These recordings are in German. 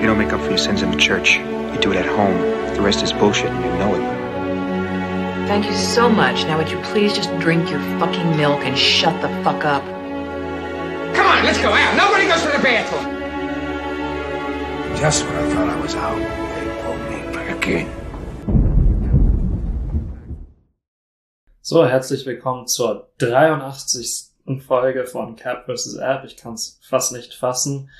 You don't make up for your sins in the church. You do it at home. The rest is bullshit and you know it. Thank you so much. Now would you please just drink your fucking milk and shut the fuck up? Come on, let's go out. Nobody goes to the bathroom. Just when I thought I was out, they pulled me like a king. So, herzlich willkommen zur 83. Folge von Cap vs. App. Ich kann es fast nicht fassen.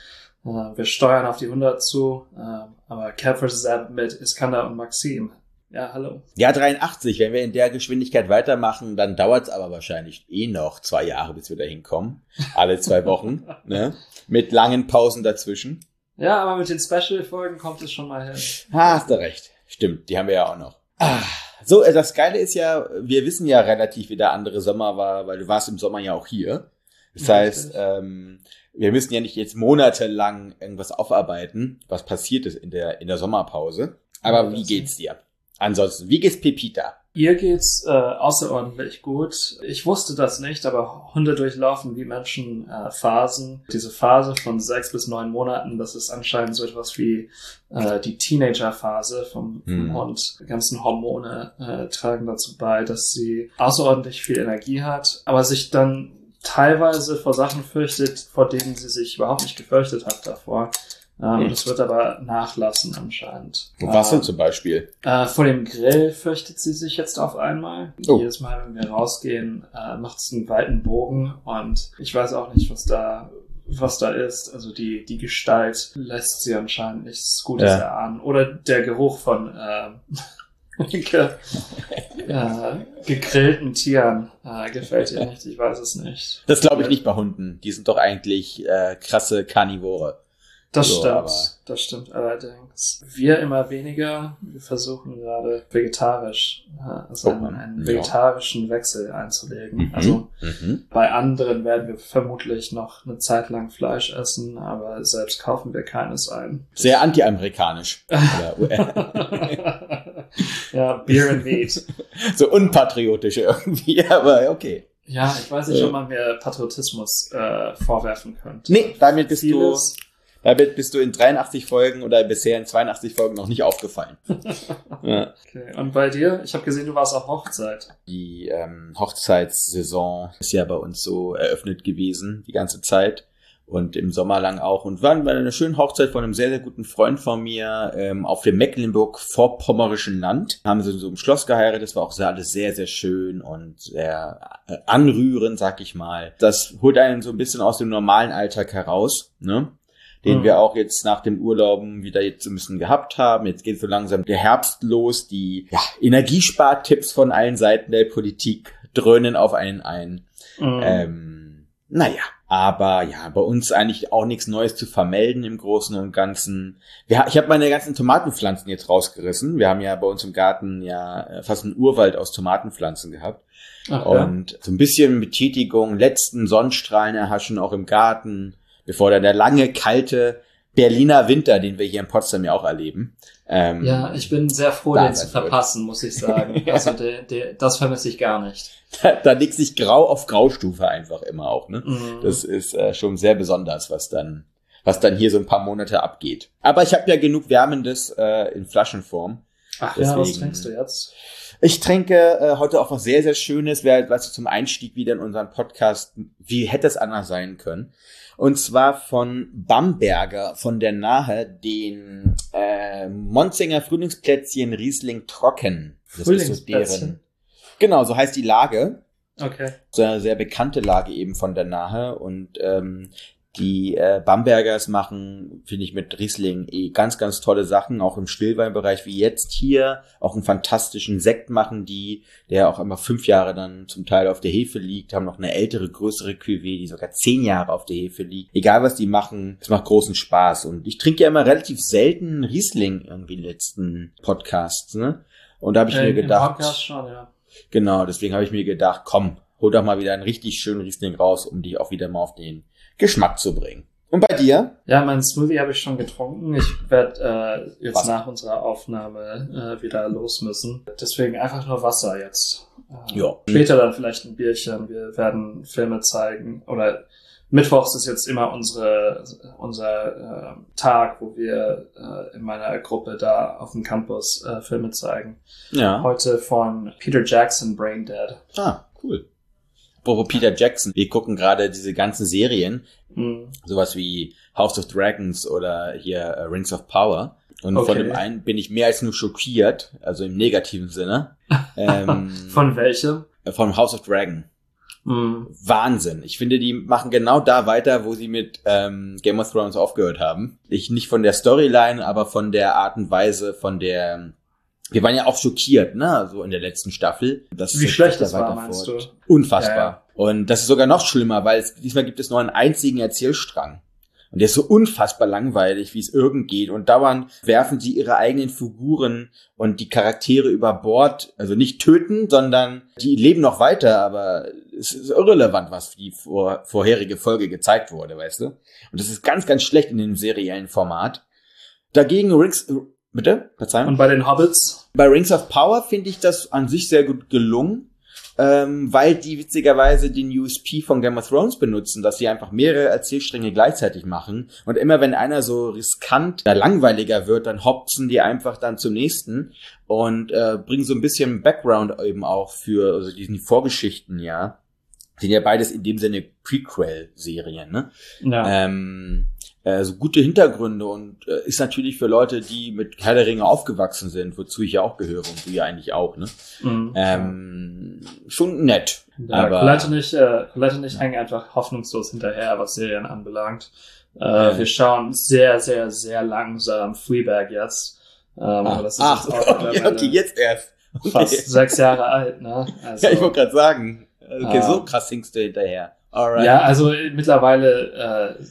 Äh, wir steuern auf die 100 zu, äh, aber Cap vs. App mit Iskander und Maxim. Ja, hallo. Ja, 83. Wenn wir in der Geschwindigkeit weitermachen, dann dauert es aber wahrscheinlich eh noch zwei Jahre, bis wir da hinkommen. Alle zwei Wochen. ne? Mit langen Pausen dazwischen. Ja, aber mit den Special-Folgen kommt es schon mal hin. Ha, hast du recht. Stimmt, die haben wir ja auch noch. Ah, so, äh, das Geile ist ja, wir wissen ja relativ, wie der andere Sommer war, weil du warst im Sommer ja auch hier. Das Ja, heißt, ähm, wir müssen ja nicht jetzt monatelang irgendwas aufarbeiten, was passiert ist in der, in der Sommerpause. Aber wie geht's dir? Ansonsten, wie geht's Pepita? Ihr geht's äh, außerordentlich gut. Ich wusste das nicht, aber Hunde durchlaufen wie Menschen äh, Phasen. Diese Phase von sechs bis neun Monaten, das ist anscheinend so etwas wie äh, die Teenager-Phase vom, vom Hm. Hund. Die ganzen Hormone äh, tragen dazu bei, dass sie außerordentlich viel Energie hat, aber sich dann teilweise vor Sachen fürchtet, vor denen sie sich überhaupt nicht gefürchtet hat davor. Ähm, Hm. Das wird aber nachlassen anscheinend. Was Äh, denn zum Beispiel? äh, vor dem Grill fürchtet sie sich jetzt auf einmal. Oh. Jedes Mal, wenn wir rausgehen, äh, macht es einen weiten Bogen und ich weiß auch nicht, was da was da ist. Also die, die Gestalt lässt sie anscheinend nichts Gutes Ja. erahnen. Oder der Geruch von äh, äh, gegrillten Tieren äh, gefällt ihr nicht. Ich weiß es nicht. Das glaube ich nicht bei Hunden. Die sind doch eigentlich äh, krasse Karnivore. Das So, stimmt, das stimmt allerdings. Wir immer weniger. Wir versuchen gerade vegetarisch, äh, also Oh, einen, einen ja. vegetarischen Wechsel einzulegen. Mhm. Also Mhm. bei anderen werden wir vermutlich noch eine Zeit lang Fleisch essen, aber selbst kaufen wir keines ein. Sehr anti-amerikanisch. Ja, Beer and Meat. so unpatriotisch irgendwie, aber okay. Ja, ich weiß nicht, Ja. ob man mir Patriotismus äh, vorwerfen könnte. Nee, damit bist du, Vieles. Damit bist du in 83 Folgen oder bisher in 82 Folgen noch nicht aufgefallen. ja. Okay. Und bei dir? Ich habe gesehen, du warst auf Hochzeit. Die ähm, Hochzeitssaison ist ja bei uns so eröffnet gewesen, die ganze Zeit. Und im Sommer lang auch. Und waren bei einer schönen Hochzeit von einem sehr, sehr guten Freund von mir ähm, auf dem Mecklenburg-Vorpommerischen Land. Haben sie in so einem Schloss geheiratet. Das war auch sehr, alles sehr, sehr schön und sehr äh, anrührend, sag ich mal. Das holt einen so ein bisschen aus dem normalen Alltag heraus, ne? Den Mhm. wir auch jetzt nach den Urlauben wieder jetzt so ein bisschen gehabt haben. Jetzt geht so langsam der Herbst los. Die ja, Energiespartipps von allen Seiten der Politik dröhnen auf einen ein. Mhm. Ähm, naja, aber ja, bei uns eigentlich auch nichts Neues zu vermelden im Großen und Ganzen. Wir, ich habe meine ganzen Tomatenpflanzen jetzt rausgerissen. Wir haben ja bei uns im Garten ja äh, fast einen Urwald aus Tomatenpflanzen gehabt. Ach, ja. Und so ein bisschen Betätigung, letzten Sonnenstrahlen erhaschen auch im Garten, bevor dann der lange, kalte Berliner Winter, den wir hier in Potsdam ja auch erleben. Ähm, Ja, ich bin sehr froh, den zu verpassen, muss ich sagen. Ja. Also der, der, das vermisse ich gar nicht. da, da liegt sich grau auf Graustufe einfach immer auch, ne? Mhm. Das ist äh, schon sehr besonders, was dann, was dann hier so ein paar Monate abgeht. Aber ich habe ja genug Wärmendes äh, in Flaschenform. Ach ja, was deswegen- trinkst du jetzt? Ich trinke äh, heute auch was sehr, sehr Schönes, wäre weißt du, zum Einstieg wieder in unseren Podcast. Wie hätte es anders sein können? Und zwar von Bamberger von der Nahe, den äh, Monzinger Frühlingsplätzchen Riesling Trocken. Das ist so Frühlingsplätzchen? deren. Genau, so heißt die Lage. Okay. so eine sehr bekannte Lage eben von der Nahe und ähm, die äh, Bambergers machen, finde ich, mit Riesling eh ganz, ganz tolle Sachen, auch im Stillweinbereich wie jetzt hier, auch einen fantastischen Sekt machen die, der auch immer fünf Jahre dann zum Teil auf der Hefe liegt, haben noch eine ältere, größere Cuvée, die sogar zehn Jahre auf der Hefe liegt. Egal was die machen, es macht großen Spaß und ich trinke ja immer relativ selten Riesling irgendwie in den letzten Podcasts, ne? Und da habe ich Äh, mir gedacht, Podcast schon, ja. Genau, deswegen habe ich mir gedacht, komm, hol doch mal wieder einen richtig schönen Riesling raus, um dich auch wieder mal auf den Geschmack zu bringen. Und bei dir? Ja, mein Smoothie habe ich schon getrunken. Ich werde äh, jetzt Wasser. nach unserer Aufnahme äh, wieder los müssen. Deswegen einfach nur Wasser jetzt. Äh, Ja. Später dann vielleicht ein Bierchen. Wir werden Filme zeigen oder Mittwochs ist jetzt immer unsere, unser äh, Tag, wo wir äh, in meiner Gruppe da auf dem Campus äh, Filme zeigen. Ja. Heute von Peter Jackson, Brain Dead. Ah, cool. Apropos Peter Jackson, wir gucken gerade diese ganzen Serien, Mhm. sowas wie House of Dragons oder hier äh, Rings of Power. Und Okay. von dem einen bin ich mehr als nur schockiert, also im negativen Sinne. ähm, Von welchem? von House of Dragon. Mhm. Wahnsinn. Ich finde, die machen genau da weiter, wo sie mit ähm, Game of Thrones aufgehört haben. Ich nicht von der Storyline, aber von der Art und Weise, von der. Wir waren ja auch schockiert, ne, so in der letzten Staffel. Das Wie schlecht das war, meinst du? Unfassbar. Ja, ja. Und das ist sogar noch schlimmer, weil es, diesmal gibt es nur einen einzigen Erzählstrang. Und der ist so unfassbar langweilig, wie es irgend geht. Und dauernd werfen sie ihre eigenen Figuren und die Charaktere über Bord. Also nicht töten, sondern die leben noch weiter, aber es ist irrelevant, was die vor, vorherige Folge gezeigt wurde, weißt du? Und das ist ganz, ganz schlecht in dem seriellen Format. Dagegen Rings, bitte? Verzeihung? Und bei den Hobbits? Bei Rings of Power finde ich das an sich sehr gut gelungen, ähm, weil die witzigerweise den USP von Game of Thrones benutzen, dass sie einfach mehrere Erzählstränge gleichzeitig machen. Und immer wenn einer so riskant oder langweiliger wird, dann hopsen die einfach dann zum nächsten und äh, bringen so ein bisschen Background eben auch für also diesen Vorgeschichten, ja. Sind ja beides in dem Sinne Prequel-Serien, ne? Ja. ähm, äh, so gute Hintergründe und äh, ist natürlich für Leute, die mit Herr der Ringe aufgewachsen sind, wozu ich ja auch gehöre und du ja eigentlich auch, ne? Mhm. Ähm, schon nett. Ja, aber Colette nicht, äh, Colette nicht hängen einfach hoffnungslos hinterher, was Serien anbelangt. Äh. Wir schauen sehr, sehr, sehr langsam Fleabag jetzt. Ähm, aber das ist ach, jetzt auch mittlerweile okay, jetzt erst. Okay. fast sechs Jahre alt, ne? Also, ja, ich wollte gerade sagen. Okay, Ah. so krass hinkst du hinterher. Alright. ja, also mittlerweile äh,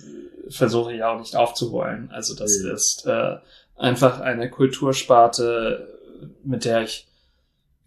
versuche ich auch nicht aufzuholen. Also das Mhm. ist äh, einfach eine Kultursparte, mit der ich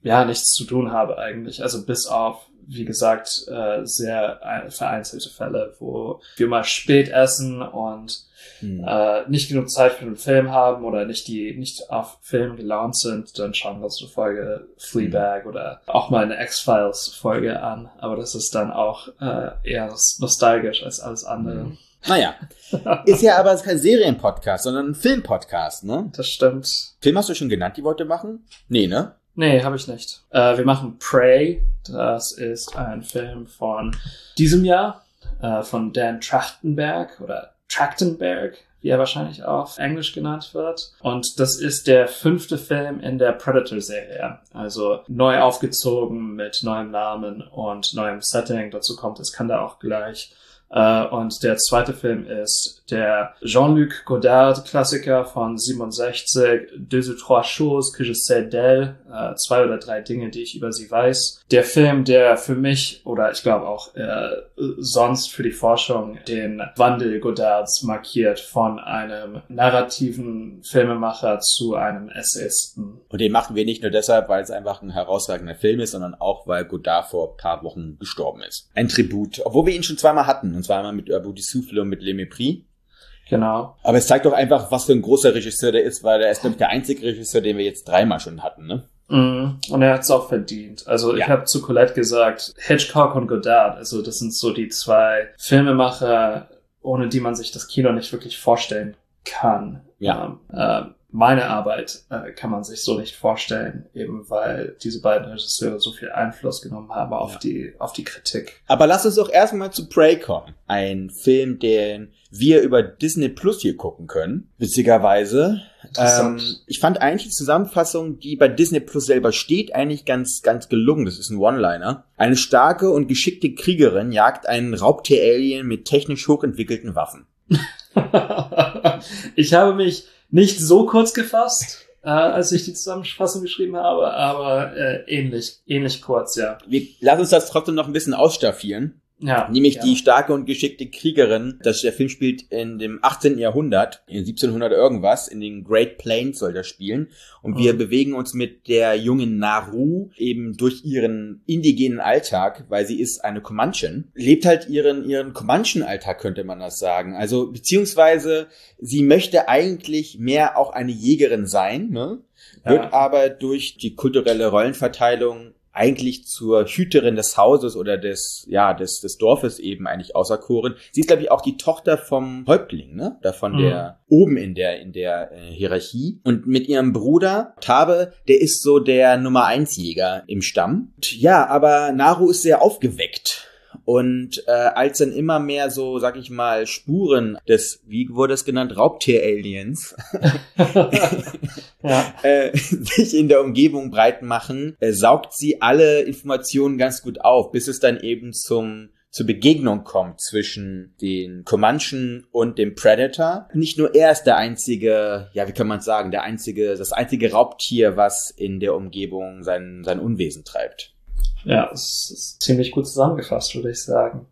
ja nichts zu tun habe eigentlich. Also bis auf, wie gesagt, äh, sehr äh, vereinzelte Fälle, wo wir mal spät essen und Hm. äh, nicht genug Zeit für den Film haben oder nicht die nicht auf Film gelaunt sind, dann schauen wir uns eine Folge Fleabag oder auch mal eine X-Files Folge an. Aber das ist dann auch äh, eher nostalgisch als alles andere. Naja. Ist ja aber kein Serienpodcast, sondern ein Filmpodcast, ne? Das stimmt. Film hast du schon genannt, die wollte machen? Nee, ne? Nee, habe ich nicht. Äh, wir machen Prey. Das ist ein Film von diesem Jahr äh, von Dan Trachtenberg oder Trachtenberg, wie er wahrscheinlich auf Englisch genannt wird. Und das ist der fünfte Film in der Predator-Serie. Also neu aufgezogen mit neuem Namen und neuem Setting. Dazu kommt es, kann da auch gleich. Äh, und der zweite Film ist der Jean-Luc Godard-Klassiker von 67, Deux ou trois choses que je sais d'elle, äh, zwei oder drei Dinge, die ich über sie weiß. Der Film, der für mich oder ich glaube auch äh, sonst für die Forschung den Wandel Godards markiert von einem narrativen Filmemacher zu einem Essayisten. Und den machen wir nicht nur deshalb, weil es einfach ein herausragender Film ist, sondern auch, weil Godard vor ein paar Wochen gestorben ist. Ein Tribut, obwohl wir ihn schon zweimal hatten. Und zwar einmal mit Abu Souffle und mit Le Mépris. Genau. Aber es zeigt doch einfach, was für ein großer Regisseur der ist, weil er ist, glaube ich, der einzige Regisseur, den wir jetzt dreimal schon hatten, ne? Mhm. Und er hat es auch verdient. Also ich Ja. habe zu Colette gesagt, Hitchcock und Godard, also das sind so die zwei Filmemacher, ohne die man sich das Kino nicht wirklich vorstellen kann. Ja. Ähm, äh, meine Arbeit äh, kann man sich so nicht vorstellen, eben weil diese beiden Regisseure so viel Einfluss genommen haben auf Ja. die auf die Kritik. Aber lass uns doch erstmal zu Prey kommen. Ein Film, den wir über Disney Plus hier gucken können. Witzigerweise. Ähm, ich fand eigentlich die Zusammenfassung, die bei Disney Plus selber steht, eigentlich ganz, ganz gelungen. Das ist ein One-Liner. Eine starke und geschickte Kriegerin jagt einen Raubtier-Alien mit technisch hochentwickelten Waffen. ich habe mich nicht so kurz gefasst, äh, als ich die Zusammenfassung geschrieben habe, aber äh, ähnlich, ähnlich kurz, ja. Wir lassen uns das trotzdem noch ein bisschen ausstaffieren. Ja. Nämlich ja. die starke und geschickte Kriegerin. Das, der Film spielt in dem 18. Jahrhundert, in 1700 irgendwas, in den Great Plains soll das spielen. Und wir Mhm. bewegen uns mit der jungen Naru eben durch ihren indigenen Alltag, weil sie ist eine Comanchin. Lebt halt ihren, ihren Comanchen-Alltag, könnte man das sagen. Also, beziehungsweise, sie möchte eigentlich mehr auch eine Jägerin sein, ne? Wird Ja. aber durch die kulturelle Rollenverteilung eigentlich zur Hüterin des Hauses oder des, ja, des, des Dorfes eben eigentlich auserkoren. Sie ist, glaube ich, auch die Tochter vom Häuptling, ne? Da von Mhm. der, oben in der, in der äh, Hierarchie. Und mit ihrem Bruder, Tabe, der ist so der Nummer eins Jäger im Stamm. Und ja, aber Naru ist sehr aufgeweckt. Und äh, als dann immer mehr so, sag ich mal, Spuren des, wie wurde es genannt, Raubtier-Aliens ja. äh, sich in der Umgebung breit machen, äh, saugt sie alle Informationen ganz gut auf, bis es dann eben zum zur Begegnung kommt zwischen den Comanchen und dem Predator. Nicht nur er ist der einzige, ja, wie kann man sagen, der einzige, das einzige Raubtier, was in der Umgebung sein, sein Unwesen treibt. Ja, es ist ziemlich gut zusammengefasst, würde ich sagen.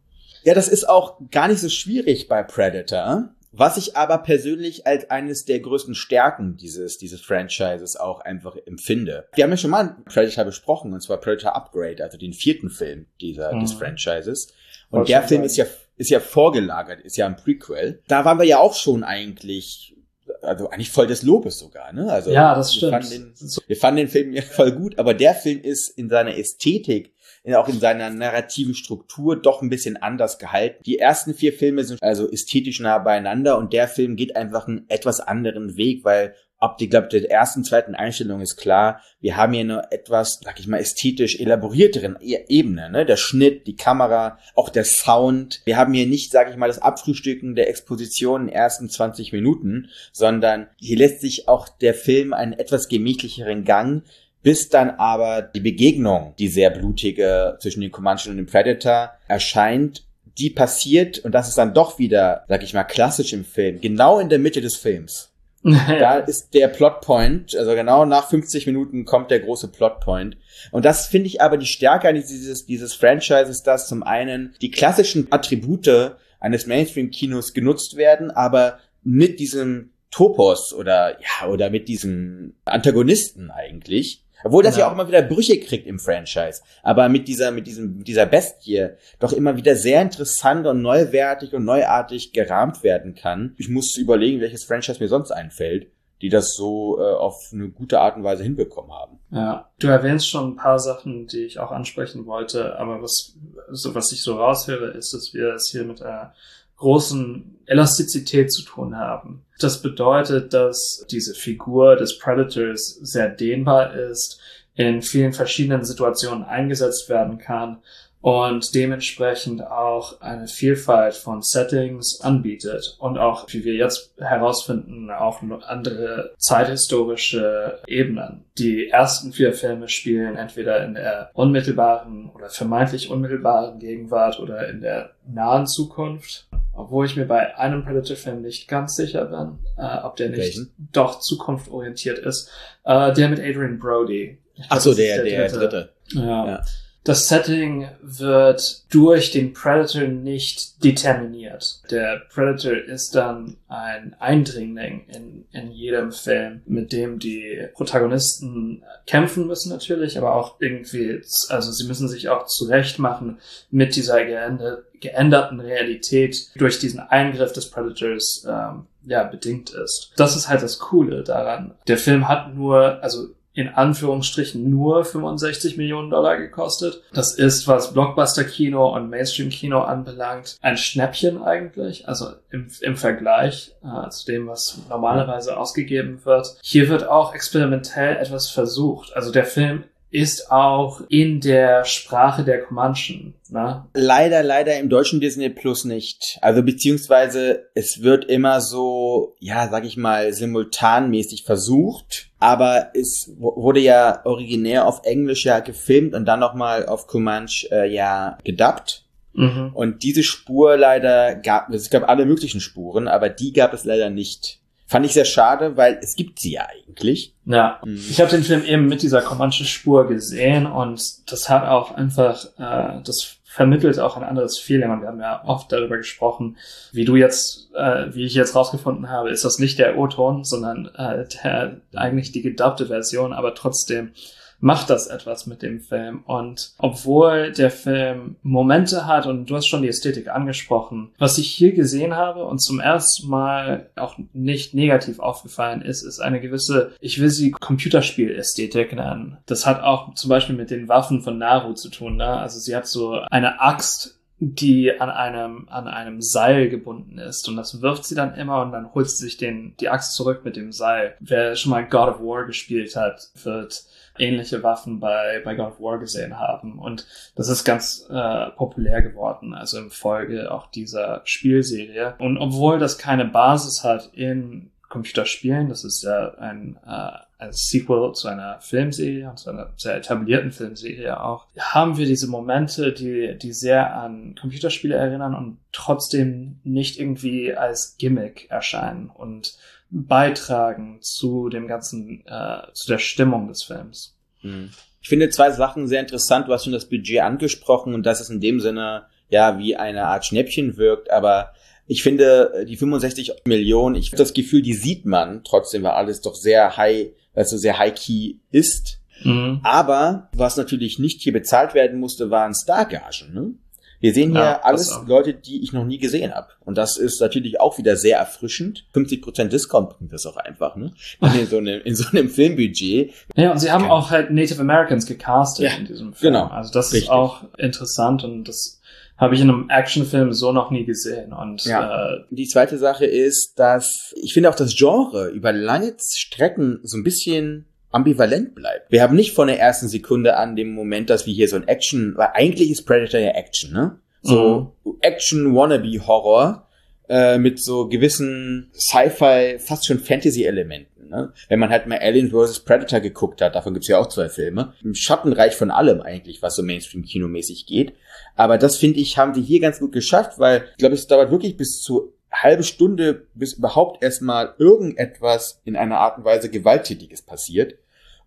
Ja, das ist auch gar nicht so schwierig bei Predator. Was ich aber persönlich als eines der größten Stärken dieses, dieses Franchises auch einfach empfinde. Wir haben ja schon mal Predator besprochen, und zwar Predator Upgrade, also den vierten Film dieser, Mhm. des Franchises. Und Wollte der Film sagen. ist ja, ist ja vorgelagert, ist ja ein Prequel. Da waren wir ja auch schon eigentlich, also eigentlich voll des Lobes sogar, ne? Also, ja, das wir stimmt. fanden den, wir fanden den Film ja voll gut, aber der Film ist in seiner Ästhetik, in, auch in seiner narrativen Struktur doch ein bisschen anders gehalten. Die ersten vier Filme sind also ästhetisch nah beieinander und der Film geht einfach einen etwas anderen Weg, weil ab die, glaube der ersten, zweiten Einstellung ist klar, wir haben hier eine etwas, sag ich mal, ästhetisch elaborierteren E- Ebene, ne? Der Schnitt, die Kamera, auch der Sound. Wir haben hier nicht, sag ich mal, das Abfrühstücken der Exposition in den ersten 20 Minuten, sondern hier lässt sich auch der Film einen etwas gemächlicheren Gang bis dann aber die Begegnung, die sehr blutige zwischen den Comanchen und dem Predator erscheint, die passiert, und das ist dann doch wieder, sag ich mal, klassisch im Film, genau in der Mitte des Films. Da ist der Plotpoint, also genau nach 50 Minuten kommt der große Plotpoint. Und das finde ich aber die Stärke dieses, dieses Franchises, dass zum einen die klassischen Attribute eines Mainstream-Kinos genutzt werden, aber mit diesem Topos oder, ja, oder mit diesem Antagonisten eigentlich. Obwohl das ja. Ja. auch immer wieder Brüche kriegt im Franchise. Aber mit dieser, mit diesem, mit dieser Bestie doch immer wieder sehr interessant und neuwertig und neuartig gerahmt werden kann. Ich muss überlegen, welches Franchise mir sonst einfällt, die das so äh, auf eine gute Art und Weise hinbekommen haben. Ja, du erwähnst schon ein paar Sachen, die ich auch ansprechen wollte, aber was, so, was ich so raushöre, ist, dass wir es hier mit einer großen Elastizität zu tun haben. Das bedeutet, dass diese Figur des Predators sehr dehnbar ist, in vielen verschiedenen Situationen eingesetzt werden kann und dementsprechend auch eine Vielfalt von Settings anbietet und auch, wie wir jetzt herausfinden, auch andere zeithistorische Ebenen. Die ersten vier Filme spielen entweder in der unmittelbaren oder vermeintlich unmittelbaren Gegenwart oder in der nahen Zukunft. Obwohl ich mir bei einem Predator-Film nicht ganz sicher bin, äh, ob der nicht Welchen? doch zukunftsorientiert ist. Äh, der mit Adrian Brody. Ich Ach glaub, so, das ist der, der dritte. ja. Ja. Das Setting wird durch den Predator nicht determiniert. Der Predator ist dann ein Eindringling in, in jedem Film, mit dem die Protagonisten kämpfen müssen natürlich, aber auch irgendwie, also sie müssen sich auch zurechtmachen mit dieser geänder- geänderten Realität durch diesen Eingriff des Predators ähm, ja bedingt ist. Das ist halt das Coole daran. Der Film hat nur, also in Anführungsstrichen nur 65 Millionen Dollar gekostet. Das ist, was Blockbuster-Kino und Mainstream-Kino anbelangt, ein Schnäppchen eigentlich. Also im, im Vergleich äh, zu dem, was normalerweise ausgegeben wird. Hier wird auch experimentell etwas versucht. Also der Film ist auch in der Sprache der Comanchen. Ne? Leider, leider im deutschen Disney Plus nicht. Also beziehungsweise es wird immer so, ja, sag ich mal, simultanmäßig versucht. Aber es wurde ja originär auf Englisch ja gefilmt und dann nochmal auf Comanche äh, ja gedubbt. Mhm. Und diese Spur leider gab, es gab alle möglichen Spuren, aber die gab es leider nicht. Fand ich sehr schade, weil es gibt sie ja eigentlich. Ja, Mhm. ich habe den Film eben mit dieser Comanche-Spur gesehen und das hat auch einfach, äh, das vermittelt auch ein anderes Feeling und wir haben ja oft darüber gesprochen, wie du jetzt, äh, wie ich jetzt rausgefunden habe, ist das nicht der O-Ton, sondern äh, der, eigentlich die gedubbte Version, aber trotzdem macht das etwas mit dem Film. Und obwohl der Film Momente hat, und du hast schon die Ästhetik angesprochen, was ich hier gesehen habe und zum ersten Mal auch nicht negativ aufgefallen ist, ist eine gewisse, ich will sie Computerspielästhetik nennen. Das hat auch zum Beispiel mit den Waffen von Naru zu tun. Ne? Also sie hat so eine Axt, die an einem, an einem Seil gebunden ist. Und das wirft sie dann immer und dann holt sie sich den, die Axt zurück mit dem Seil. Wer schon mal God of War gespielt hat, wird ähnliche Waffen bei, bei God of War gesehen haben. Und das ist ganz äh, populär geworden, also im Folge auch dieser Spielserie. Und obwohl das keine Basis hat in Computerspielen, das ist ja ein, äh, ein Sequel zu einer Filmserie und zu einer sehr etablierten Filmserie auch, haben wir diese Momente, die, die sehr an Computerspiele erinnern und trotzdem nicht irgendwie als Gimmick erscheinen und beitragen zu dem ganzen, äh, zu der Stimmung des Films. Hm. Ich finde zwei Sachen sehr interessant. Du hast schon das Budget angesprochen und dass es in dem Sinne ja wie eine Art Schnäppchen wirkt, aber ich finde die 65 Millionen, ich habe das Gefühl, die sieht man trotzdem, weil alles doch sehr high, also sehr high key ist. Mhm. Aber was natürlich nicht hier bezahlt werden musste, waren Stargagen. Ne? Wir sehen hier ja, alles Leute, die ich noch nie gesehen habe. Und das ist natürlich auch wieder sehr erfrischend. 50% Discount bringt das auch einfach, ne? In so einem, in so einem Filmbudget. Ja, und sie haben auch halt Native Americans gecastet ja, in diesem Film. Genau. Also das richtig. ist auch interessant und das habe ich in einem Actionfilm so noch nie gesehen. Und ja. äh, die zweite Sache ist, dass ich finde auch das Genre über lange Strecken so ein bisschen ambivalent bleibt. Wir haben nicht von der ersten Sekunde an dem Moment, dass wir hier so ein Action, weil eigentlich ist Predator ja Action, ne? So mhm. Action Wannabe Horror äh, mit so gewissen Sci-Fi, fast schon Fantasy-Elementen. Ne? Wenn man halt mal Alien vs. Predator geguckt hat, davon gibt's ja auch zwei Filme, im Schattenreich von allem eigentlich, was so Mainstream-Kinomäßig geht. Aber das finde ich, haben die hier ganz gut geschafft, weil ich glaube, es dauert wirklich bis zu halbe Stunde, bis überhaupt erstmal irgendetwas in einer Art und Weise Gewalttätiges passiert.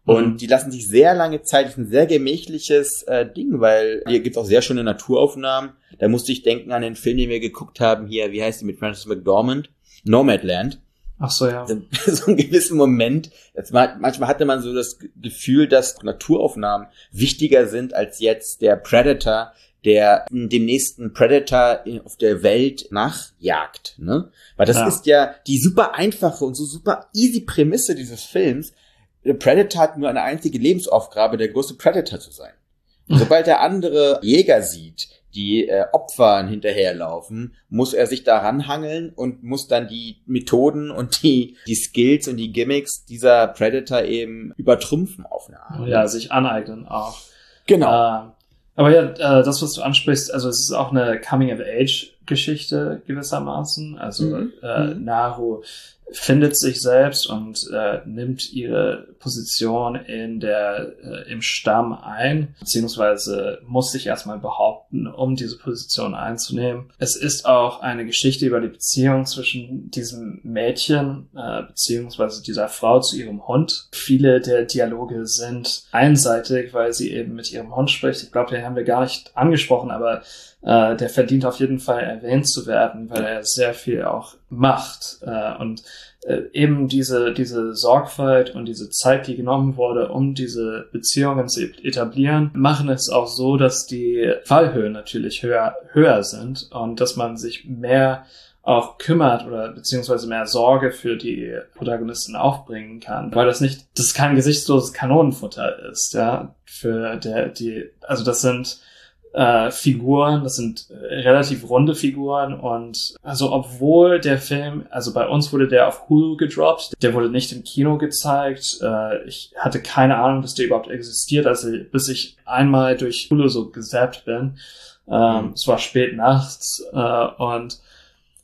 Und mhm. die lassen sich sehr lange Zeit, das ist ein sehr gemächliches äh, Ding, weil hier gibt's auch sehr schöne Naturaufnahmen. Da musste ich denken an den Film, den wir geguckt haben hier, wie heißt die mit Francis McDormand? Nomadland. Ach so, ja. So einen gewissen Moment. Manchmal hatte man so das Gefühl, dass Naturaufnahmen wichtiger sind als jetzt der Predator, der dem nächsten Predator auf der Welt nachjagt, ne? Weil das ja. ist ja die super einfache und so super easy Prämisse dieses Films. Der Predator hat nur eine einzige Lebensaufgabe, der große Predator zu sein. Und sobald er andere Jäger sieht, die äh, Opfern hinterherlaufen, muss er sich daran hangeln und muss dann die Methoden und die, die Skills und die Gimmicks dieser Predator eben übertrumpfen auf eine Art. Ja, sich aneignen auch. Genau. Äh, aber ja, äh, das, was du ansprichst, also es ist auch eine Coming-of-Age-Geschichte gewissermaßen. Also mhm. äh, mhm. Naru findet sich selbst und äh, nimmt ihre Position in der äh, im Stamm ein, beziehungsweise muss sich erstmal behaupten, um diese Position einzunehmen. Es ist auch eine Geschichte über die Beziehung zwischen diesem Mädchen äh, beziehungsweise dieser Frau zu ihrem Hund. Viele der Dialoge sind einseitig, weil sie eben mit ihrem Hund spricht. Ich glaube, den haben wir gar nicht angesprochen, aber äh, der verdient auf jeden Fall erwähnt zu werden, weil er sehr viel auch macht äh, und äh, eben diese diese Sorgfalt und diese Zeit, die genommen wurde, um diese Beziehungen zu etablieren, machen es auch so, dass die Fallhöhen natürlich höher höher sind und dass man sich mehr auch kümmert oder beziehungsweise mehr Sorge für die Protagonisten aufbringen kann, weil das nicht, das kein gesichtsloses Kanonenfutter ist, ja, für der, die, also das sind äh, Figuren, das sind äh, relativ runde Figuren und also obwohl der Film, also bei uns wurde der auf Hulu gedroppt, der wurde nicht im Kino gezeigt, äh, ich hatte keine Ahnung, dass der überhaupt existiert, also bis ich einmal durch Hulu so gesappt bin, ähm, mhm. es war spät nachts äh, und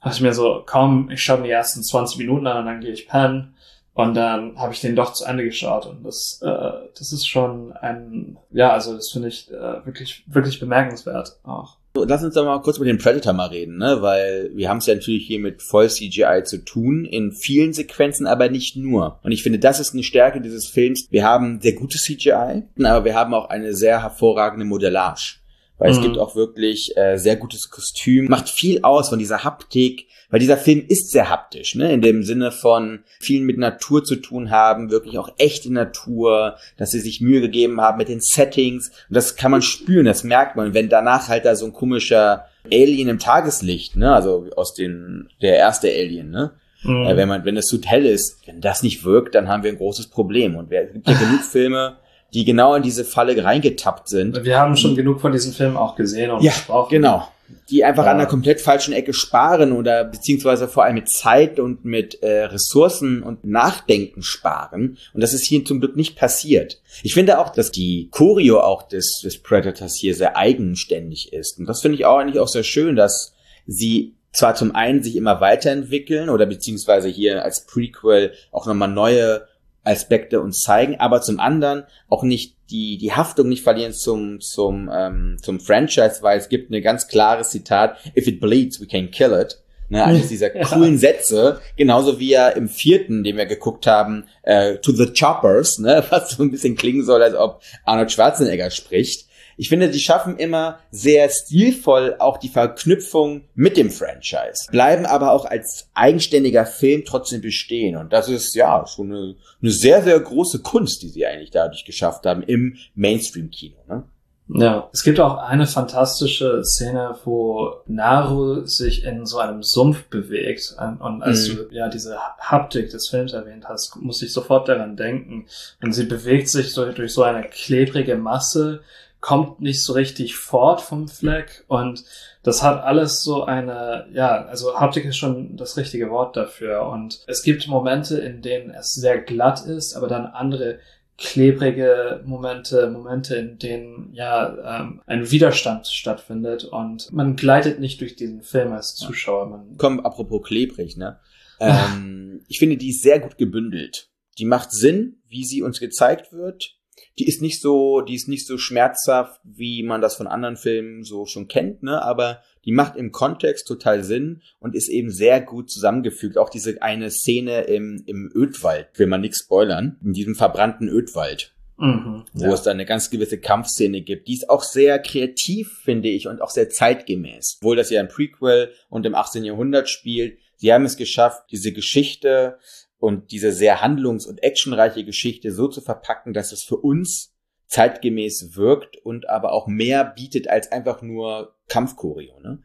dachte ich mir so, komm, ich schaue mir die ersten 20 Minuten an und dann gehe ich pennen und dann habe ich den doch zu Ende geschaut und das, äh, das ist schon ein, ja, also das finde ich äh, wirklich, wirklich bemerkenswert auch. Lass uns doch mal kurz über den Predator mal reden, ne? weil wir haben es ja natürlich hier mit voll CGI zu tun, in vielen Sequenzen, aber nicht nur. Und ich finde, das ist eine Stärke dieses Films. Wir haben sehr gutes CGI, aber wir haben auch eine sehr hervorragende Modellage. Weil es Mhm. gibt auch wirklich äh, sehr gutes Kostüm, macht viel aus von dieser Haptik, weil dieser Film ist sehr haptisch, ne? In dem Sinne von viel mit Natur zu tun haben, wirklich auch echte Natur, dass sie sich Mühe gegeben haben mit den Settings. Und das kann man spüren, das merkt man. Und wenn danach halt da so ein komischer Alien im Tageslicht, ne? Also aus den, der erste Alien, ne? Mhm. Äh, wenn man, wenn es zu hell ist, wenn das nicht wirkt, dann haben wir ein großes Problem. Und wir- es gibt ja genug Filme, die genau in diese Falle reingetappt sind. Wir haben schon genug von diesen Filmen auch gesehen und Ja, besprochen. genau. Die einfach Ja. an einer komplett falschen Ecke sparen oder beziehungsweise vor allem mit Zeit und mit äh, Ressourcen und Nachdenken sparen. Und das ist hier zum Glück nicht passiert. Ich finde auch, dass die Choreo auch des, des Predators hier sehr eigenständig ist. Und das finde ich auch eigentlich auch sehr schön, dass sie zwar zum einen sich immer weiterentwickeln oder beziehungsweise hier als Prequel auch nochmal neue Aspekte uns zeigen, aber zum anderen auch nicht die, die Haftung nicht verlieren zum, zum, ähm, zum Franchise, weil es gibt eine ganz klare Zitat, if it bleeds, we can kill it. Ne, eines dieser Ja. coolen Sätze, genauso wie ja im vierten, den wir geguckt haben, äh, to the choppers, ne, was so ein bisschen klingen soll, als ob Arnold Schwarzenegger spricht. Ich finde, die schaffen immer sehr stilvoll auch die Verknüpfung mit dem Franchise, bleiben aber auch als eigenständiger Film trotzdem bestehen. Und das ist ja schon eine, eine sehr, sehr große Kunst, die sie eigentlich dadurch geschafft haben im Mainstream-Kino. Ne? Ja, es gibt auch eine fantastische Szene, wo Naru sich in so einem Sumpf bewegt. Und als Mhm. du ja diese Haptik des Films erwähnt hast, muss ich sofort daran denken. Und sie bewegt sich so, durch so eine klebrige Masse, kommt nicht so richtig fort vom Fleck und das hat alles so eine, ja, also Haptik ist schon das richtige Wort dafür. Und es gibt Momente, in denen es sehr glatt ist, aber dann andere klebrige Momente, Momente, in denen ja ähm, ein Widerstand stattfindet und man gleitet nicht durch diesen Film als Zuschauer. Man, Komm, apropos klebrig, ne? Ähm, ich finde, die ist sehr gut gebündelt. Die macht Sinn, wie sie uns gezeigt wird. Die ist nicht so, die ist nicht so schmerzhaft, wie man das von anderen Filmen so schon kennt, ne? Aber die macht im Kontext total Sinn und ist eben sehr gut zusammengefügt. Auch diese eine Szene im, im Ödwald, will man nichts spoilern, in diesem verbrannten Ödwald mhm, wo ja. es da eine ganz gewisse Kampfszene gibt. Die ist auch sehr kreativ, finde ich, und auch sehr zeitgemäß. Obwohl das ja ein Prequel und im 18. Jahrhundert spielt. Sie haben es geschafft, diese Geschichte und diese sehr handlungs- und actionreiche Geschichte so zu verpacken, dass es für uns zeitgemäß wirkt und aber auch mehr bietet als einfach nur Kampfchoreo. Ne?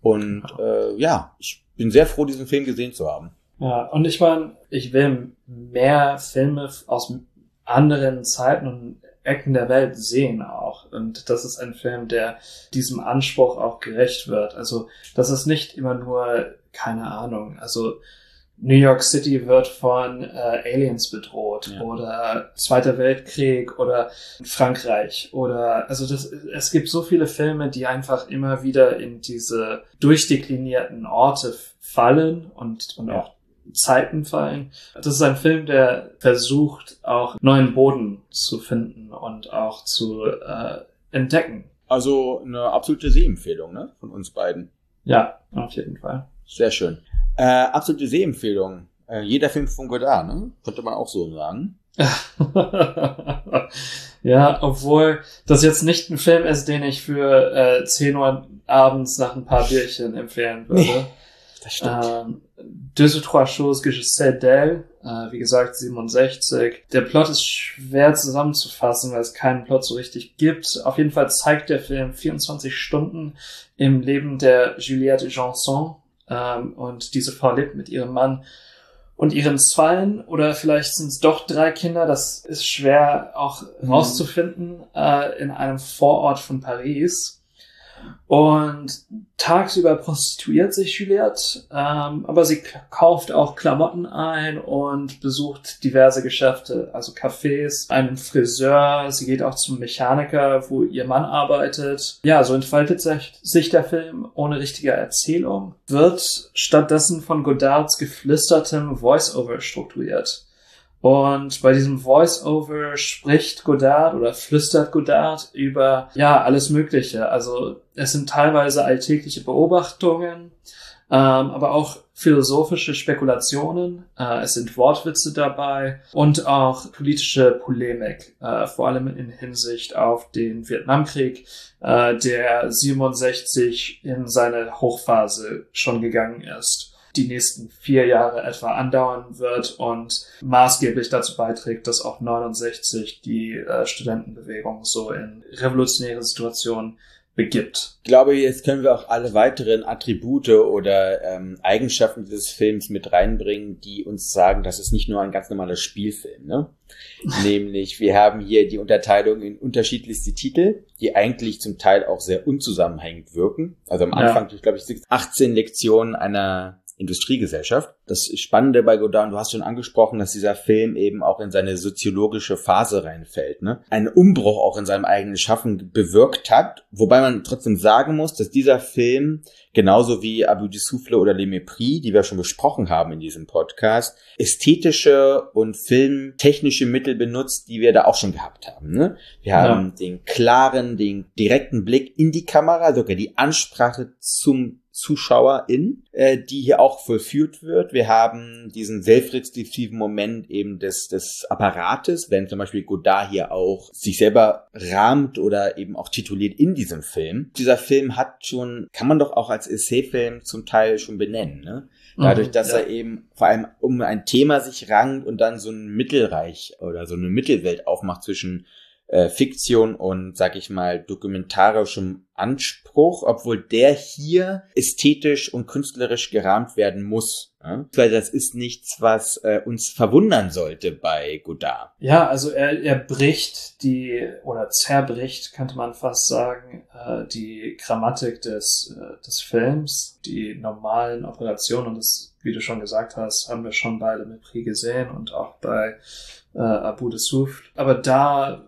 Und äh, ja, ich bin sehr froh, diesen Film gesehen zu haben. Ja, und ich meine, ich will mehr Filme aus anderen Zeiten und Ecken der Welt sehen auch. Und das ist ein Film, der diesem Anspruch auch gerecht wird. Also, das ist nicht immer nur, keine Ahnung, also New York City wird von äh, Aliens bedroht Ja. oder Zweiter Weltkrieg oder Frankreich oder also das es gibt so viele Filme, die einfach immer wieder in diese durchdeklinierten Orte fallen und und Ja. auch Zeiten fallen. Das ist ein Film, der versucht auch neuen Boden zu finden und auch zu äh, entdecken. Also eine absolute Sehempfehlung ne? von uns beiden. Ja, auf jeden Fall. Sehr schön. Äh, absolute Sehempfehlung. Äh, jeder Film von Godard, ne? Könnte man auch so sagen. ja, obwohl das jetzt nicht ein Film ist, den ich für äh, 10 Uhr abends nach ein paar Bierchen empfehlen würde. Das Ähm, Deux ou trois choses que je sais d'elle, äh, wie gesagt 67. Der Plot ist schwer zusammenzufassen, weil es keinen Plot so richtig gibt. Auf jeden Fall zeigt der Film 24 Stunden im Leben der Juliette Janson. Ähm, und diese Frau lebt mit ihrem Mann und ihren Zweien oder vielleicht sind es doch drei Kinder. Das ist schwer auch rauszufinden äh, in einem Vorort von Paris. Und tagsüber prostituiert sich Juliette, ähm, aber sie kauft auch Klamotten ein und besucht diverse Geschäfte, also Cafés, einen Friseur, sie geht auch zum Mechaniker, wo ihr Mann arbeitet. Ja, so entfaltet sich, sich der Film ohne richtige Erzählung, wird stattdessen von Godards geflüstertem Voice-Over strukturiert. Und bei diesem Voice-Over spricht Godard oder flüstert Godard über, ja, alles Mögliche. Also es sind teilweise alltägliche Beobachtungen, ähm, aber auch philosophische Spekulationen, äh, es sind Wortwitze dabei und auch politische Polemik, äh, vor allem in Hinsicht auf den Vietnamkrieg, äh, der 67 in seine Hochphase schon gegangen ist die nächsten vier Jahre etwa andauern wird und maßgeblich dazu beiträgt, dass auch 69 die äh, Studentenbewegung so in revolutionäre Situationen begibt. Ich glaube, jetzt können wir auch alle weiteren Attribute oder ähm, Eigenschaften dieses Films mit reinbringen, die uns sagen, das ist nicht nur ein ganz normaler Spielfilm. Ne? Nämlich, wir haben hier die Unterteilung in unterschiedlichste Titel, die eigentlich zum Teil auch sehr unzusammenhängend wirken. Also am Anfang, ja. ich glaube, ich 18 Lektionen einer Industriegesellschaft. Das Spannende bei Godard, du hast schon angesprochen, dass dieser Film eben auch in seine soziologische Phase reinfällt, ne? Einen Umbruch auch in seinem eigenen Schaffen bewirkt hat, wobei man trotzdem sagen muss, dass dieser Film genauso wie Abu Souffle oder Les Mépris, die wir schon besprochen haben in diesem Podcast, ästhetische und filmtechnische Mittel benutzt, die wir da auch schon gehabt haben. Ne? Wir ja. haben den klaren, den direkten Blick in die Kamera, sogar die Ansprache zum Zuschauerin, äh, die hier auch vollführt wird. Wir haben diesen selbstreflexiven Moment eben des, des Apparates, wenn zum Beispiel Godard hier auch sich selber rahmt oder eben auch tituliert in diesem Film. Dieser Film hat schon, kann man doch auch als Essayfilm zum Teil schon benennen, ne? Dadurch, mhm, dass ja. er eben vor allem um ein Thema sich rankt und dann so ein Mittelreich oder so eine Mittelwelt aufmacht zwischen äh, Fiktion und, sag ich mal, dokumentarischem Anspruch, obwohl der hier ästhetisch und künstlerisch gerahmt werden muss. Weil das ist nichts, was äh, uns verwundern sollte bei Godard. Ja, also er, er bricht die, oder zerbricht, könnte man fast sagen, äh, die Grammatik des, äh, des Films, die normalen Operationen und das, wie du schon gesagt hast, haben wir schon beide mit Pri gesehen und auch bei äh, Abu de Souffle. Aber da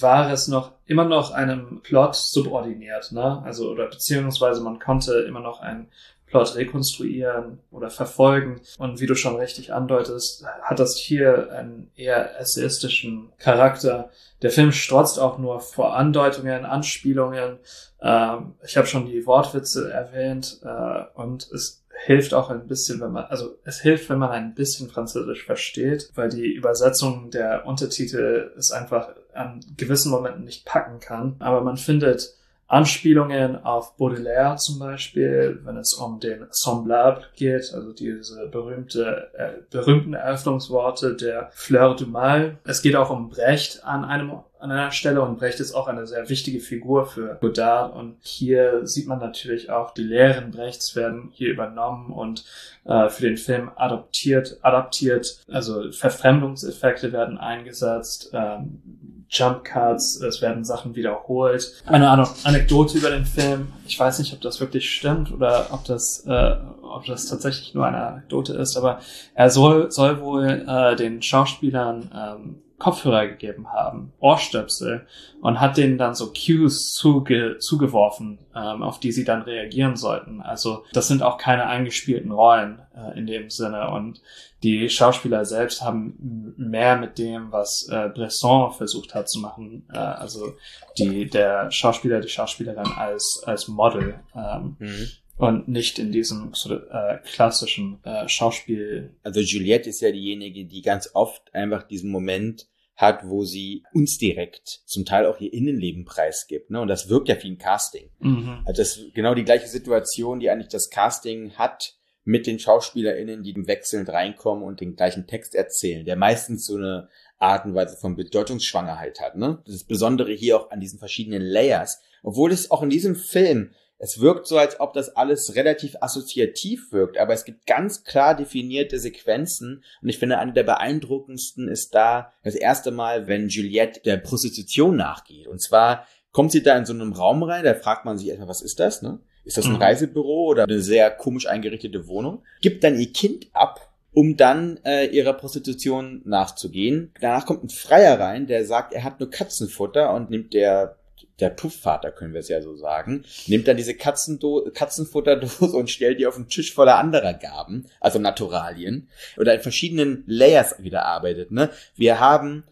war es noch immer noch einem Plot subordiniert, ne? Also oder beziehungsweise man konnte immer noch einen Plot rekonstruieren oder verfolgen. Und wie du schon richtig andeutest, hat das hier einen eher essayistischen Charakter. Der Film strotzt auch nur vor Andeutungen, Anspielungen. Ähm, ich habe schon die Wortwitze erwähnt äh, und es hilft auch ein bisschen, wenn man, also es hilft, wenn man ein bisschen Französisch versteht, weil die Übersetzung der Untertitel ist einfach an gewissen Momenten nicht packen kann. Aber man findet Anspielungen auf Baudelaire zum Beispiel, wenn es um den Semblable geht, also diese berühmte, äh, berühmten Eröffnungsworte der Fleur du Mal. Es geht auch um Brecht an einem an einer Stelle und Brecht ist auch eine sehr wichtige Figur für Godard und hier sieht man natürlich auch die Lehren Brechts werden hier übernommen und äh, für den Film adoptiert, adaptiert, also Verfremdungseffekte werden eingesetzt, ähm, Jump Cuts, es werden Sachen wiederholt. Eine Anekdote über den Film, ich weiß nicht, ob das wirklich stimmt oder ob das, äh, ob das tatsächlich nur eine Anekdote ist, aber er soll, soll wohl äh, den Schauspielern ähm, Kopfhörer gegeben haben, Ohrstöpsel, und hat denen dann so Cues zuge zugeworfen, ähm, auf die sie dann reagieren sollten. Also das sind auch keine eingespielten Rollen äh, in dem Sinne. Und die Schauspieler selbst haben mehr mit dem, was äh, Bresson versucht hat zu machen, äh, also die, der Schauspieler, die Schauspielerin als, als Model. Ähm, mhm und nicht in diesem äh, klassischen äh, Schauspiel. Also Juliette ist ja diejenige, die ganz oft einfach diesen Moment hat, wo sie uns direkt zum Teil auch ihr Innenleben preisgibt. Ne? Und das wirkt ja wie ein Casting. Mhm. Also das ist genau die gleiche Situation, die eigentlich das Casting hat mit den SchauspielerInnen, die wechselnd reinkommen und den gleichen Text erzählen, der meistens so eine Art und Weise von Bedeutungsschwangerheit hat. Ne? Das Besondere hier auch an diesen verschiedenen Layers. Obwohl es auch in diesem Film es wirkt so, als ob das alles relativ assoziativ wirkt, aber es gibt ganz klar definierte Sequenzen und ich finde, eine der beeindruckendsten ist da das erste Mal, wenn Juliette der Prostitution nachgeht. Und zwar kommt sie da in so einem Raum rein, da fragt man sich erstmal, was ist das, ne? Ist das ein mhm. Reisebüro oder eine sehr komisch eingerichtete Wohnung? Gibt dann ihr Kind ab um dann äh, ihrer Prostitution nachzugehen. Danach kommt ein Freier rein, der sagt, er hat nur Katzenfutter und nimmt der der Puffvater, können wir es ja so sagen, nimmt dann diese Katzendo Katzenfutterdose und stellt die auf den Tisch voller anderer Gaben, also Naturalien, oder in verschiedenen Layers wieder arbeitet. Ne? Wir haben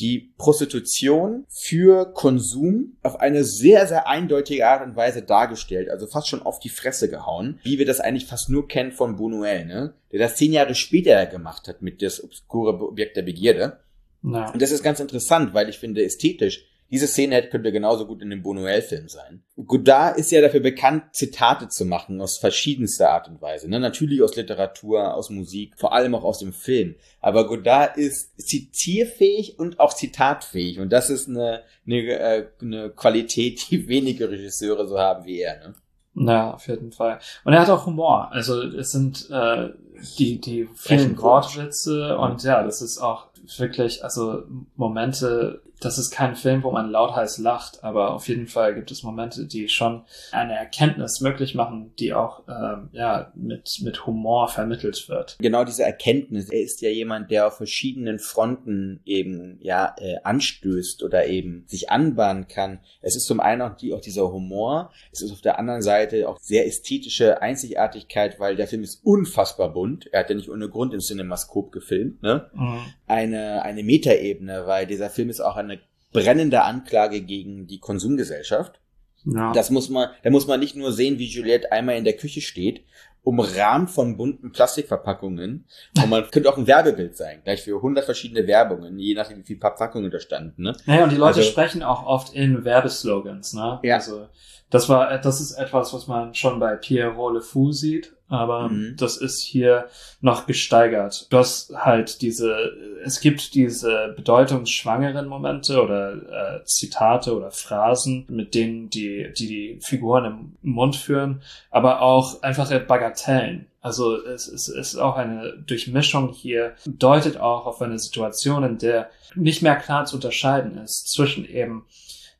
die Prostitution für Konsum auf eine sehr, sehr eindeutige Art und Weise dargestellt, also fast schon auf die Fresse gehauen, wie wir das eigentlich fast nur kennen von Buñuel, ne? der das zehn Jahre später gemacht hat mit das obskure Objekt der Begierde. Ja. Und das ist ganz interessant, weil ich finde, ästhetisch diese Szene hätte, könnte genauso gut in dem Bonoel-Film sein. Godard ist ja dafür bekannt, Zitate zu machen aus verschiedenster Art und Weise. Ne? Natürlich aus Literatur, aus Musik, vor allem auch aus dem Film. Aber Godard ist zitierfähig und auch zitatfähig. Und das ist eine, eine, äh, eine Qualität, die wenige Regisseure so haben wie er. Ne? Ja, auf jeden Fall. Und er hat auch Humor. Also es sind äh, die, die vielen Wortwitze und ja, das ist auch wirklich, also Momente, das ist kein Film, wo man lautheiß lacht, aber auf jeden Fall gibt es Momente, die schon eine Erkenntnis möglich machen, die auch ähm, ja mit mit Humor vermittelt wird. Genau diese Erkenntnis. Er ist ja jemand, der auf verschiedenen Fronten eben ja äh, anstößt oder eben sich anbahnen kann. Es ist zum einen auch, die, auch dieser Humor. Es ist auf der anderen Seite auch sehr ästhetische Einzigartigkeit, weil der Film ist unfassbar bunt. Er hat ja nicht ohne Grund im Cinemascope gefilmt. Ne? Mhm. Eine eine Metaebene, weil dieser Film ist auch eine brennende Anklage gegen die Konsumgesellschaft. Ja. Das muss man, da muss man nicht nur sehen, wie Juliette einmal in der Küche steht, umrahmt von bunten Plastikverpackungen. Und man könnte auch ein Werbebild sein, gleich für 100 verschiedene Werbungen, je nachdem, wie viele Verpackungen da standen. Ne? Naja, und die Leute Also- sprechen auch oft in Werbeslogans, ne? Ja. Also das war, das ist etwas, was man schon bei Pierrot Le Fou sieht, aber Mhm. das ist hier noch gesteigert. Du hast halt diese, es gibt diese bedeutungsschwangeren Momente oder äh, Zitate oder Phrasen, mit denen die, die die Figuren im Mund führen, aber auch einfache Bagatellen. Also es, es ist auch eine Durchmischung hier, deutet auch auf eine Situation, in der nicht mehr klar zu unterscheiden ist zwischen eben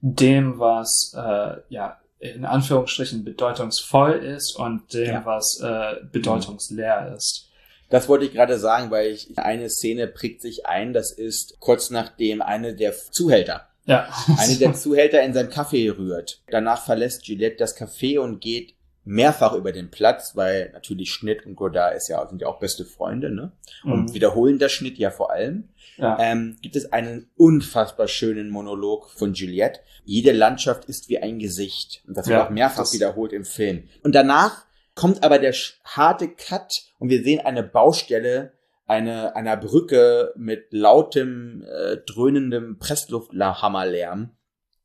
dem, was äh, ja in Anführungsstrichen bedeutungsvoll ist und dem, Ja. was äh, bedeutungsleer ist. Das wollte ich gerade sagen, weil ich, eine Szene prägt sich ein, das ist kurz nachdem eine der Zuhälter Ja. eine der Zuhälter in seinem Kaffee rührt. Danach verlässt Gillette das Café und geht mehrfach über den Platz, weil natürlich Schnitt und Godard ist ja, sind ja auch beste Freunde, ne? Und Mhm. wiederholen der Schnitt ja vor allem. ja. Ähm, gibt es einen unfassbar schönen Monolog von Juliette. Jede Landschaft ist wie ein Gesicht. Und das wird Ja, auch mehrfach das- wiederholt im Film. Und danach kommt aber der harte Cut und wir sehen eine Baustelle eine, einer Brücke mit lautem, äh, dröhnendem Presslufthammerlärm.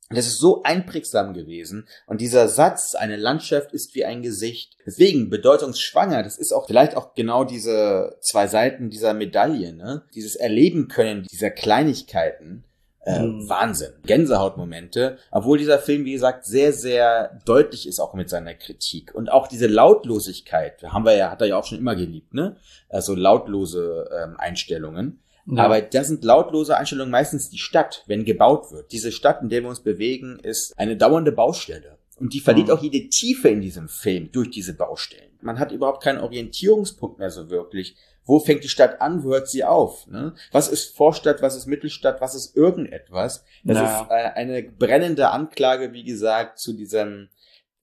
Das ist so einprägsam gewesen. Und dieser Satz, eine Landschaft ist wie ein Gesicht. Deswegen bedeutungsschwanger. Das ist auch vielleicht auch genau diese zwei Seiten dieser Medaille, ne? Dieses Erleben können dieser Kleinigkeiten. Äh, Mhm. Wahnsinn. Gänsehautmomente. Obwohl dieser Film, wie gesagt, sehr, sehr deutlich ist auch mit seiner Kritik. Und auch diese Lautlosigkeit, haben wir ja, hat er ja auch schon immer geliebt, ne? Also lautlose ähm, Einstellungen. Ja. Aber da sind lautlose Einstellungen meistens die Stadt, wenn gebaut wird. Diese Stadt, in der wir uns bewegen, ist eine dauernde Baustelle. Und die verliert Mhm. auch jede Tiefe in diesem Film durch diese Baustellen. Man hat überhaupt keinen Orientierungspunkt mehr so wirklich. Wo fängt die Stadt an, wo hört sie auf? Ne? Was ist Vorstadt, was ist Mittelstadt, was ist irgendetwas? Das Ja. ist äh, eine brennende Anklage, wie gesagt, zu diesem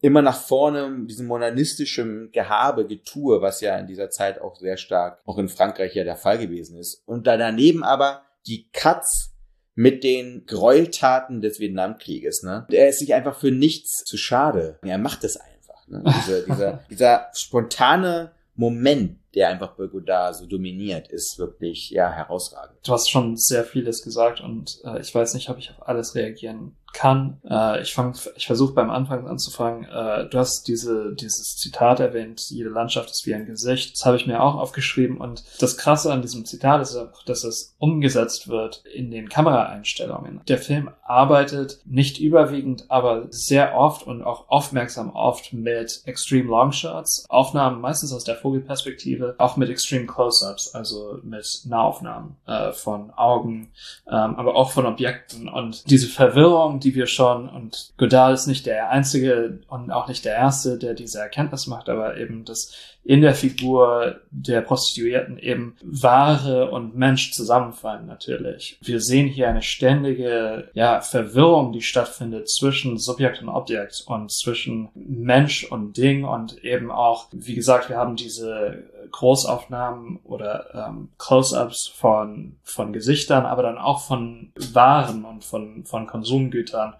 immer nach vorne, diesem modernistischen Gehabe, Getue, was ja in dieser Zeit auch sehr stark, auch in Frankreich ja der Fall gewesen ist. Und da daneben aber die Cuts mit den Gräueltaten des Vietnamkrieges, ne? Er ist sich einfach für nichts zu schade. Er macht es einfach, ne? Diese, dieser, dieser spontane Moment, der einfach bei Godard so dominiert, ist wirklich, ja, herausragend. du hast schon sehr vieles gesagt und äh, ich weiß nicht, ob ich auf alles reagieren kann. Äh, ich fang, ich versuche beim Anfang anzufangen. Äh, du hast diese, dieses Zitat erwähnt, jede Landschaft ist wie ein Gesicht. Das habe ich mir auch aufgeschrieben und das Krasse an diesem Zitat ist auch, dass es umgesetzt wird in den Kameraeinstellungen. Der Film arbeitet nicht überwiegend, aber sehr oft und auch aufmerksam oft mit Extreme Longshots, Aufnahmen meistens aus der Vogelperspektive, auch mit Extreme Close-Ups, also mit Nahaufnahmen äh, von Augen, ähm, aber auch von Objekten und diese Verwirrung, die wir schon, und Godard ist nicht der Einzige und auch nicht der Erste, der diese Erkenntnis macht, aber eben, dass in der Figur der Prostituierten eben Ware und Mensch zusammenfallen natürlich. Wir sehen hier eine ständige ja, Verwirrung, die stattfindet zwischen Subjekt und Objekt und zwischen Mensch und Ding und eben auch, wie gesagt, wir haben diese Großaufnahmen oder ähm, Close-ups von, von Gesichtern, aber dann auch von Waren und von, von Konsumgütern.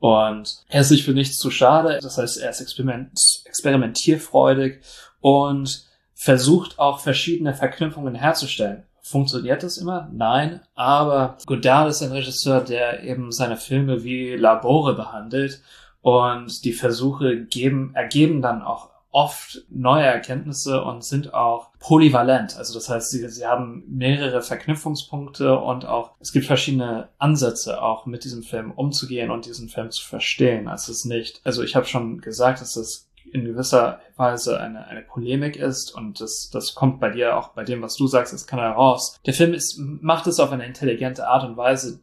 Und er ist sich für nichts zu schade. Das heißt, er ist experiment, experimentierfreudig und versucht auch verschiedene Verknüpfungen herzustellen. Funktioniert das immer? Nein. Aber Godard ist ein Regisseur, der eben seine Filme wie Labore behandelt und die Versuche geben, ergeben dann auch oft neue Erkenntnisse und sind auch polyvalent. Also das heißt, sie, sie haben mehrere Verknüpfungspunkte und auch es gibt verschiedene Ansätze, auch mit diesem Film umzugehen und diesen Film zu verstehen. Also es ist nicht, also ich habe schon gesagt, dass das in gewisser Weise eine, eine Polemik ist und das, das kommt bei dir auch bei dem, was du sagst, das kann heraus. Der Film ist, macht es auf eine intelligente Art und Weise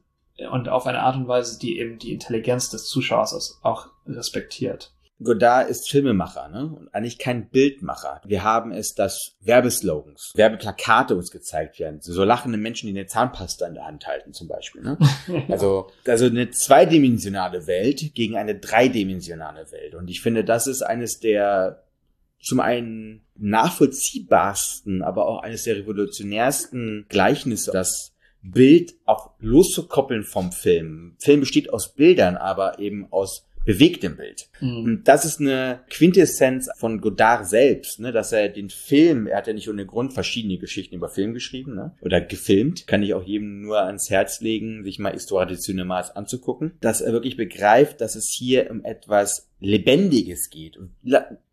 und auf eine Art und Weise, die eben die Intelligenz des Zuschauers auch respektiert. Godard ist Filmemacher, ne? Und eigentlich kein Bildmacher. Wir haben es, dass Werbeslogans, Werbeplakate uns gezeigt werden. So lachende Menschen, die eine Zahnpasta in der Hand halten, zum Beispiel, ne? Also, also eine zweidimensionale Welt gegen eine dreidimensionale Welt. Und ich finde, das ist eines der zum einen nachvollziehbarsten, aber auch eines der revolutionärsten Gleichnisse, das Bild auch loszukoppeln vom Film. Film besteht aus Bildern, aber eben aus bewegt im Bild. Mhm. Und das ist eine Quintessenz von Godard selbst, ne, dass er den Film, er hat ja nicht ohne Grund verschiedene Geschichten über Film geschrieben, ne, oder gefilmt, kann ich auch jedem nur ans Herz legen, sich mal Histoire du Cinéma anzugucken, dass er wirklich begreift, dass es hier um etwas Lebendiges geht. Und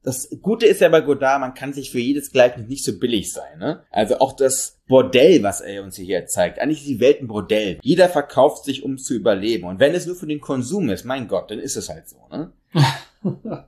das Gute ist ja bei Godard, man kann sich für jedes Gleichnis nicht so billig sein. Ne? Also auch das Bordell, was er uns hier zeigt, eigentlich ist die Welt ein Bordell. Jeder verkauft sich, um zu überleben. Und wenn es nur für den Konsum ist, mein Gott, dann ist es halt so. Ne?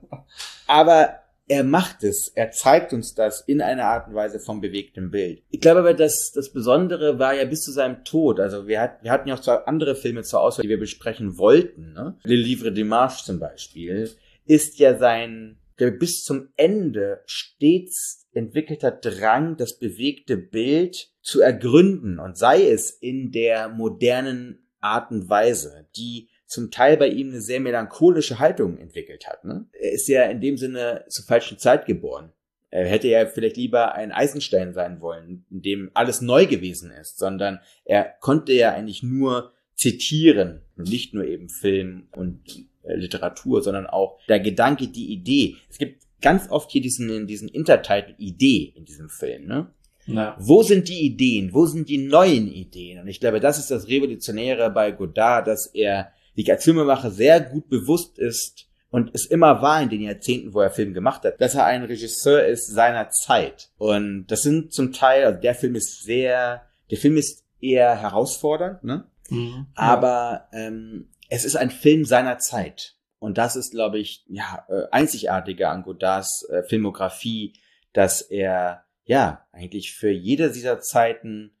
Aber er macht es, er zeigt uns das in einer Art und Weise vom bewegten Bild. Ich glaube aber, dass das Besondere war ja bis zu seinem Tod. Also wir, hat, wir hatten ja auch zwei andere Filme zur Auswahl, die wir besprechen wollten. Ne? Le Livre de Marche zum Beispiel ist ja sein der bis zum Ende stets entwickelter Drang, das bewegte Bild zu ergründen und sei es in der modernen Art und Weise, die zum Teil bei ihm eine sehr melancholische Haltung entwickelt hat. Ne? Er ist ja in dem Sinne zur falschen Zeit geboren. Er hätte ja vielleicht lieber ein Eisenstein sein wollen, in dem alles neu gewesen ist, sondern er konnte ja eigentlich nur zitieren und nicht nur eben Film und Literatur, sondern auch der Gedanke, die Idee. Es gibt ganz oft hier diesen, diesen Intertitel Idee in diesem Film, ne? Ja. Wo sind die Ideen? Wo sind die neuen Ideen? Und ich glaube, das ist das Revolutionäre bei Godard, dass er sich als Filmemacher sehr gut bewusst ist und es immer war in den Jahrzehnten, wo er Film gemacht hat, dass er ein Regisseur ist seiner Zeit. Und das sind zum Teil, also der Film ist sehr, der Film ist eher herausfordernd, ne? Mhm, Aber ähm, es ist ein Film seiner Zeit. Und das ist, glaube ich, ja, äh, einzigartiger an Godards äh, Filmografie, dass er, ja, eigentlich für jede dieser Zeiten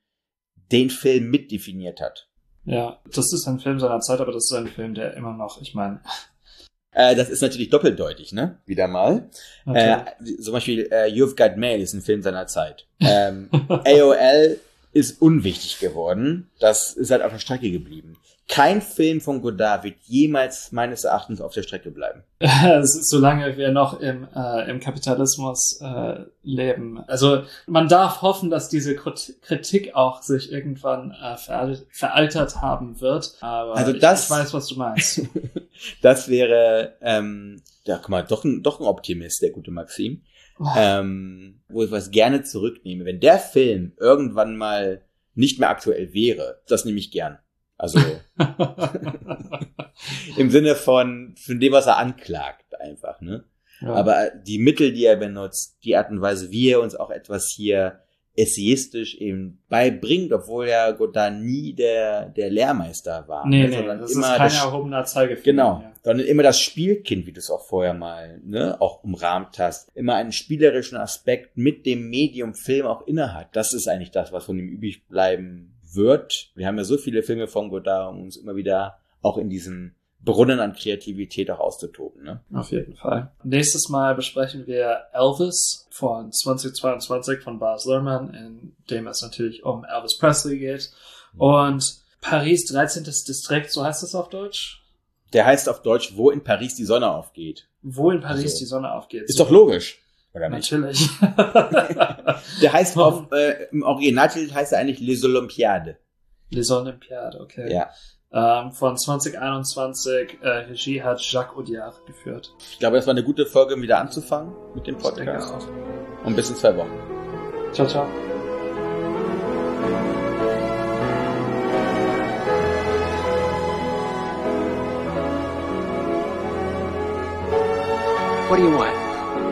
den Film mitdefiniert hat. Ja, das ist ein Film seiner Zeit, aber das ist ein Film, der immer noch, ich meine. Äh, das ist natürlich doppeldeutig, ne? Wieder mal. Äh, zum Beispiel äh, You've Got Mail ist ein Film seiner Zeit. Ähm, AOL ist unwichtig geworden. Das ist halt auf der Strecke geblieben kein Film von Godard wird jemals meines Erachtens auf der Strecke bleiben. Solange wir noch im, äh, im Kapitalismus äh, leben. Also man darf hoffen, dass diese Kritik auch sich irgendwann äh, veraltert haben wird. Aber also das, ich, ich weiß, was du meinst. das wäre, ähm, ja, guck mal, doch ein, doch ein Optimist, der gute Maxim. Oh. Ähm, wo ich was gerne zurücknehme. Wenn der Film irgendwann mal nicht mehr aktuell wäre, das nehme ich gern. Also im Sinne von, von dem, was er anklagt, einfach, ne? Ja. Aber die Mittel, die er benutzt, die Art und Weise, wie er uns auch etwas hier essayistisch eben beibringt, obwohl ja Godard nie der, der Lehrmeister war. Nee, ne? nee, das immer ist kein erhobener Zeigefinger. Genau, ja. sondern immer das Spielkind, wie du es auch vorher mal ne, auch umrahmt hast. Immer einen spielerischen Aspekt mit dem Medium Film auch innehat. Das ist eigentlich das, was von ihm übrig bleiben wird. Wir haben ja so viele Filme von Godard, um uns immer wieder auch in diesem Brunnen an Kreativität auch auszutoben. Ne? Auf jeden Fall. Nächstes Mal besprechen wir Elvis von 2022 von Baz Luhrmann, in dem es natürlich um Elvis Presley geht. Und Paris 13. Distrikt, so heißt das auf Deutsch? Der heißt auf Deutsch, wo in Paris die Sonne aufgeht. Wo in Paris also, die Sonne aufgeht. Ist doch logisch. Oder nicht? Natürlich. Der heißt auf, äh, im Originaltitel heißt er eigentlich Les Olympiades. Les Olympiades, okay. Ja. Ähm, von 2021, äh, Regie hat Jacques Audiard geführt. Ich glaube, das war eine gute Folge, um wieder anzufangen mit dem Ich denke Podcast. auch. Und bis in zwei Wochen. Ciao, ciao. What do you want?